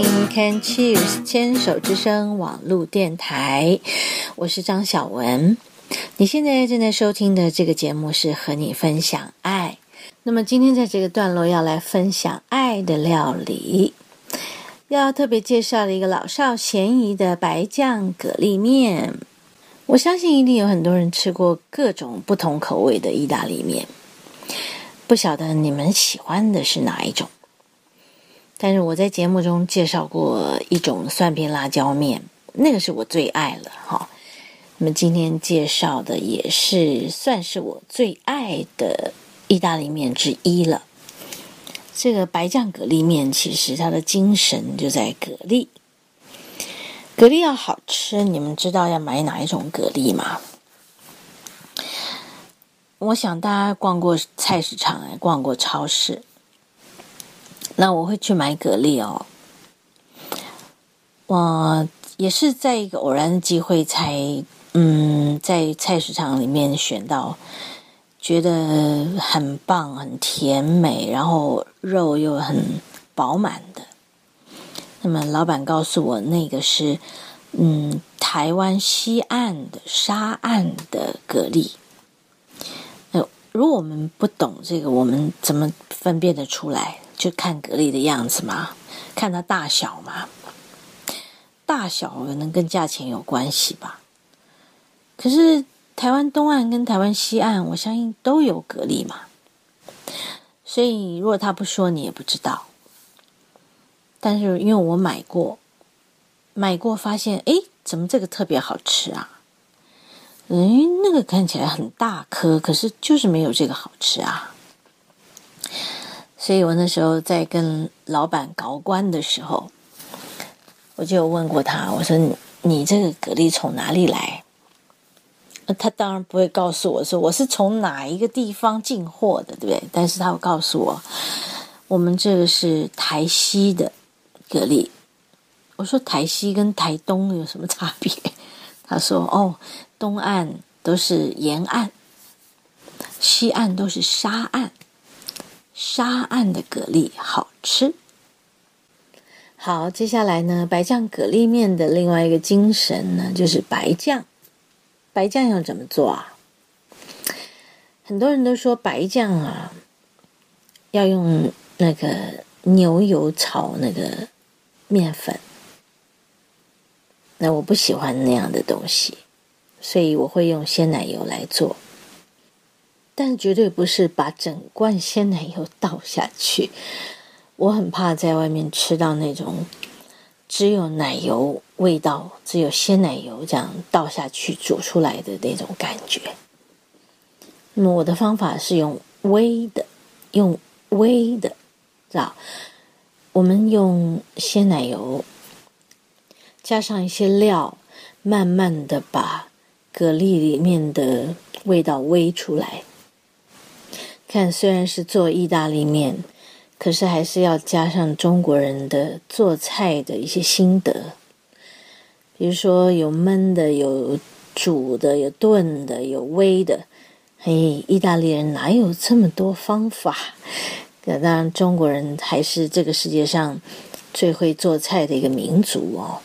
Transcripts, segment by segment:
听 Can Cheers 牵手之声网络电台，我是张小文。你现在正在收听的这个节目是和你分享爱。那么今天在这个段落要来分享爱的料理，要特别介绍的一个老少咸宜的白酱蛤蜊面。我相信一定有很多人吃过各种不同口味的意大利面，不晓得你们喜欢的是哪一种？但是我在节目中介绍过一种蒜片辣椒面，那个是我最爱了哈。那么今天介绍的也是算是我最爱的意大利面之一了。这个白酱蛤蜊面其实它的精神就在蛤蜊。蛤蜊要好吃，你们知道要买哪一种蛤蜊吗？我想大家逛过菜市场，逛过超市。那我会去买蛤蜊哦，我也是在一个偶然的机会才，嗯，在菜市场里面选到，觉得很棒、很甜美，然后肉又很饱满的。那么老板告诉我，那个是嗯台湾西岸的沙岸的蛤蜊。那如果我们不懂这个，我们怎么分辨得出来？就看蛤蜊的样子嘛，看它大小嘛，大小可能跟价钱有关系吧。可是台湾东岸跟台湾西岸，我相信都有蛤蜊嘛，所以如果他不说，你也不知道。但是因为我买过，买过发现，哎，怎么这个特别好吃啊？嗯，那个看起来很大颗，可是就是没有这个好吃啊。所以我那时候在跟老板搞关的时候，我就问过他，我说：“你这个蛤蜊从哪里来？”他当然不会告诉我说我是从哪一个地方进货的，对不对？但是他会告诉我，我们这个是台西的蛤蜊。我说：“台西跟台东有什么差别？” 他说：“哦，东岸都是沿岸，西岸都是沙岸。”沙岸的蛤蜊好吃。好，接下来呢，白酱蛤蜊面的另外一个精神呢，就是白酱。白酱要怎么做啊？很多人都说白酱啊，要用那个牛油炒那个面粉。那我不喜欢那样的东西，所以我会用鲜奶油来做。但绝对不是把整罐鲜奶油倒下去，我很怕在外面吃到那种只有奶油味道、只有鲜奶油这样倒下去煮出来的那种感觉。那么我的方法是用微的，用微的，知道？我们用鲜奶油加上一些料，慢慢的把蛤蜊里面的味道煨出来。看，虽然是做意大利面，可是还是要加上中国人的做菜的一些心得。比如说，有焖的，有煮的，有炖的，有煨的。嘿，意大利人哪有这么多方法？当然，中国人还是这个世界上最会做菜的一个民族哦。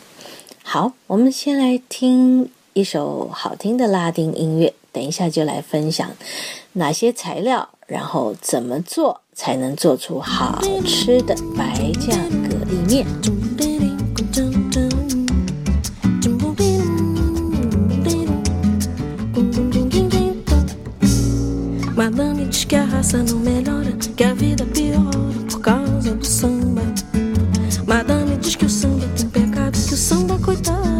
好，我们先来听一首好听的拉丁音乐，等一下就来分享哪些材料。然后怎么做才能做出好吃的白酱蛤蜊面？Madame diz que a raça não melhora, que a vida piora por causa do samba. Madame diz que o samba tem pecado, que o samba, coitado,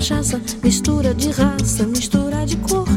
cachaça, mistura de raça, mistura de cor.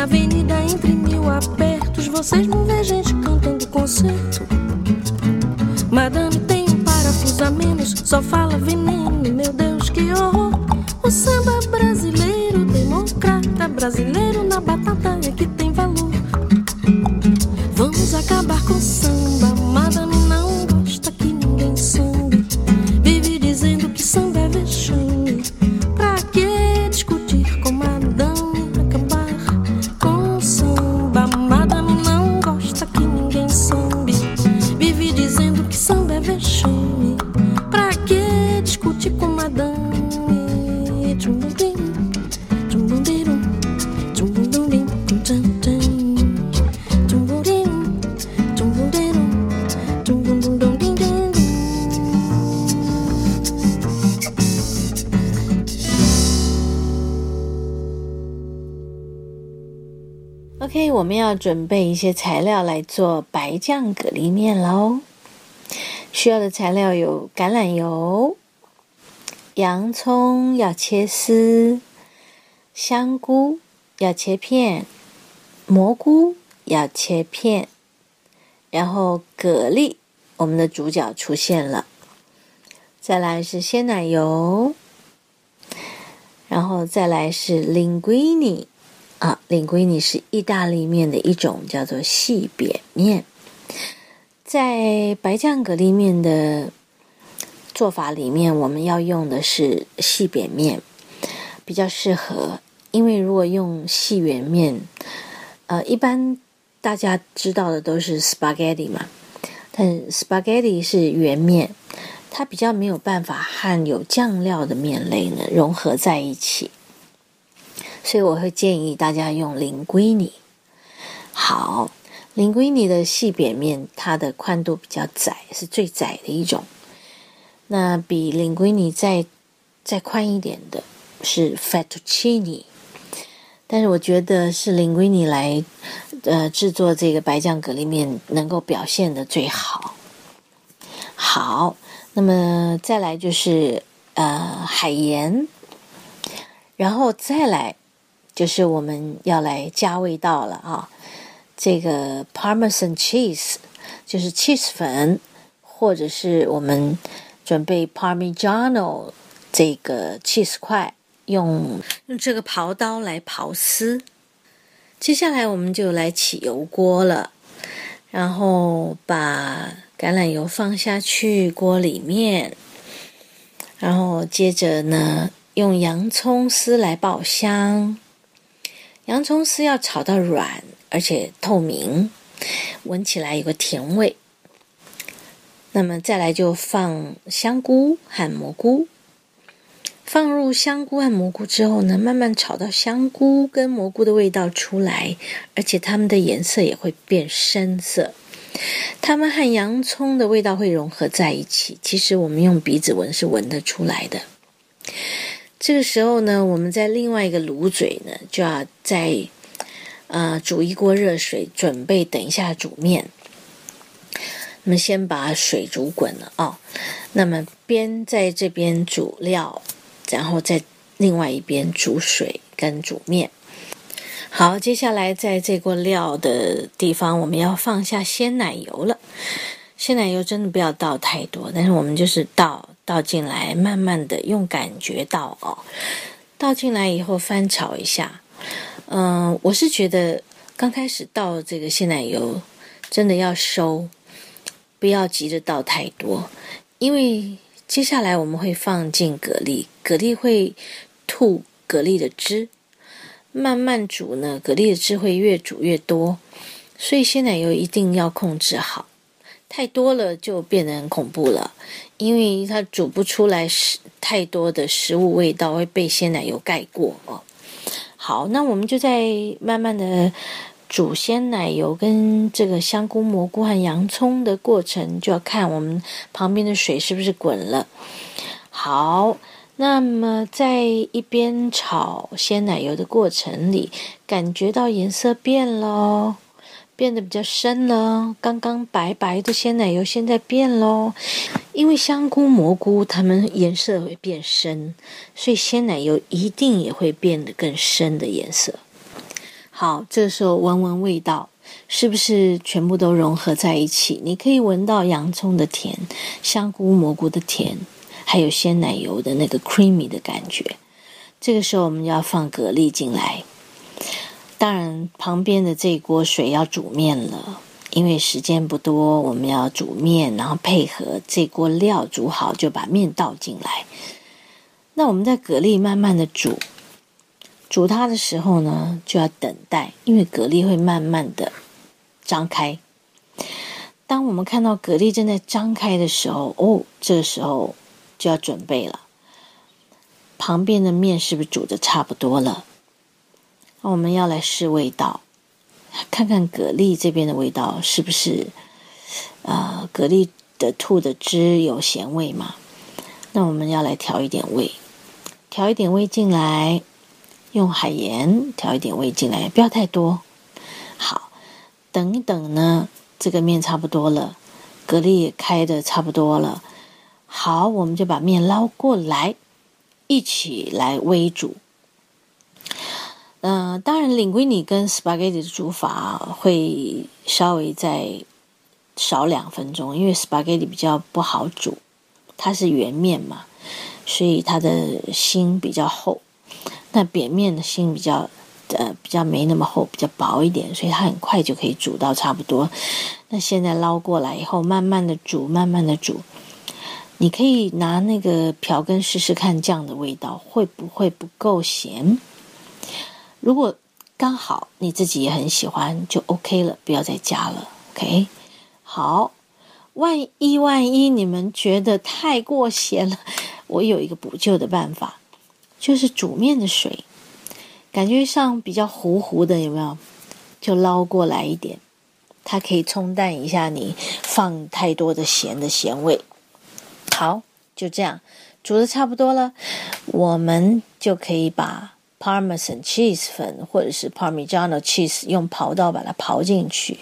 Na avenida entre mil apertos, vocês não vê gente cantando concerto. Madame tem um parafuso a menos, só fala veneno OK，我们要准备一些材料来做白酱蛤蜊面喽。需要的材料有橄榄油、洋葱要切丝、香菇要切片、蘑菇要切片，然后蛤蜊，我们的主角出现了。再来是鲜奶油，然后再来是 linguine。啊林龟尼是意大利面的一种，叫做细扁面。在白酱蛤蜊面的做法里面，我们要用的是细扁面，比较适合。因为如果用细圆面，呃，一般大家知道的都是 spaghetti 嘛，但 spaghetti 是圆面，它比较没有办法和有酱料的面类呢融合在一起。所以我会建议大家用零龟泥。好，零龟泥的细扁面，它的宽度比较窄，是最窄的一种。那比零龟泥再再宽一点的是 fettuccine，但是我觉得是零龟泥来呃制作这个白酱蛤蜊面能够表现的最好。好，那么再来就是呃海盐，然后再来。就是我们要来加味道了啊！这个 Parmesan cheese 就是 cheese 粉，或者是我们准备 Parmigiano 这个 cheese 块，用用这个刨刀来刨丝。接下来我们就来起油锅了，然后把橄榄油放下去锅里面，然后接着呢，用洋葱丝来爆香。洋葱丝要炒到软，而且透明，闻起来有个甜味。那么再来就放香菇和蘑菇，放入香菇和蘑菇之后呢，慢慢炒到香菇跟蘑菇的味道出来，而且它们的颜色也会变深色。它们和洋葱的味道会融合在一起，其实我们用鼻子闻是闻得出来的。这个时候呢，我们在另外一个炉嘴呢，就要再呃煮一锅热水，准备等一下煮面。那么先把水煮滚了啊，那么边在这边煮料，然后在另外一边煮水跟煮面。好，接下来在这锅料的地方，我们要放下鲜奶油了。鲜奶油真的不要倒太多，但是我们就是倒倒进来，慢慢的用感觉倒哦。倒进来以后翻炒一下，嗯，我是觉得刚开始倒这个鲜奶油真的要收，不要急着倒太多，因为接下来我们会放进蛤蜊，蛤蜊会吐蛤蜊的汁，慢慢煮呢，蛤蜊的汁会越煮越多，所以鲜奶油一定要控制好。太多了就变得很恐怖了，因为它煮不出来食太多的食物味道会被鲜奶油盖过哦。好，那我们就在慢慢的煮鲜奶油跟这个香菇、蘑菇和洋葱的过程，就要看我们旁边的水是不是滚了。好，那么在一边炒鲜奶油的过程里，感觉到颜色变喽。变得比较深了，刚刚白白的鲜奶油现在变喽，因为香菇、蘑菇它们颜色会变深，所以鲜奶油一定也会变得更深的颜色。好，这个时候闻闻味道，是不是全部都融合在一起？你可以闻到洋葱的甜、香菇、蘑菇的甜，还有鲜奶油的那个 creamy 的感觉。这个时候我们要放蛤蜊进来。当然，旁边的这锅水要煮面了，因为时间不多，我们要煮面，然后配合这锅料煮好，就把面倒进来。那我们在蛤蜊慢慢的煮。煮它的时候呢，就要等待，因为蛤蜊会慢慢的张开。当我们看到蛤蜊正在张开的时候，哦，这个时候就要准备了。旁边的面是不是煮的差不多了？我们要来试味道，看看蛤蜊这边的味道是不是，呃，蛤蜊的吐的汁有咸味嘛？那我们要来调一点味，调一点味进来。用海盐调一点味进来，不要太多。好，等一等呢，这个面差不多了，蛤蜊也开的差不多了。好，我们就把面捞过来，一起来煨煮。嗯，当然，领归你跟 spaghetti 的煮法会稍微再少两分钟，因为 spaghetti 比较不好煮，它是圆面嘛，所以它的心比较厚。那扁面的心比较，呃，比较没那么厚，比较薄一点，所以它很快就可以煮到差不多。那现在捞过来以后，慢慢的煮，慢慢的煮。你可以拿那个瓢羹试试看酱的味道会不会不够咸。如果刚好你自己也很喜欢，就 OK 了，不要再加了。OK，好。万一万一你们觉得太过咸了，我有一个补救的办法。就是煮面的水，感觉上比较糊糊的，有没有？就捞过来一点，它可以冲淡一下你放太多的咸的咸味。好，就这样煮的差不多了，我们就可以把 Parmesan cheese 粉或者是 Parmigiano cheese 用刨刀把它刨进去，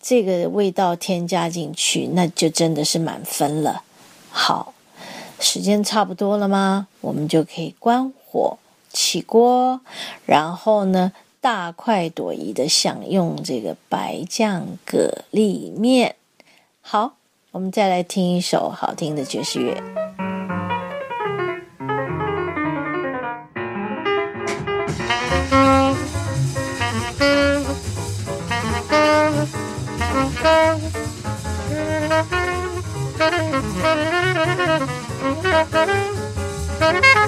这个味道添加进去，那就真的是满分了。好。时间差不多了吗？我们就可以关火起锅，然后呢，大快朵颐的享用这个白酱蛤蜊面。好，我们再来听一首好听的爵士乐。Thank you.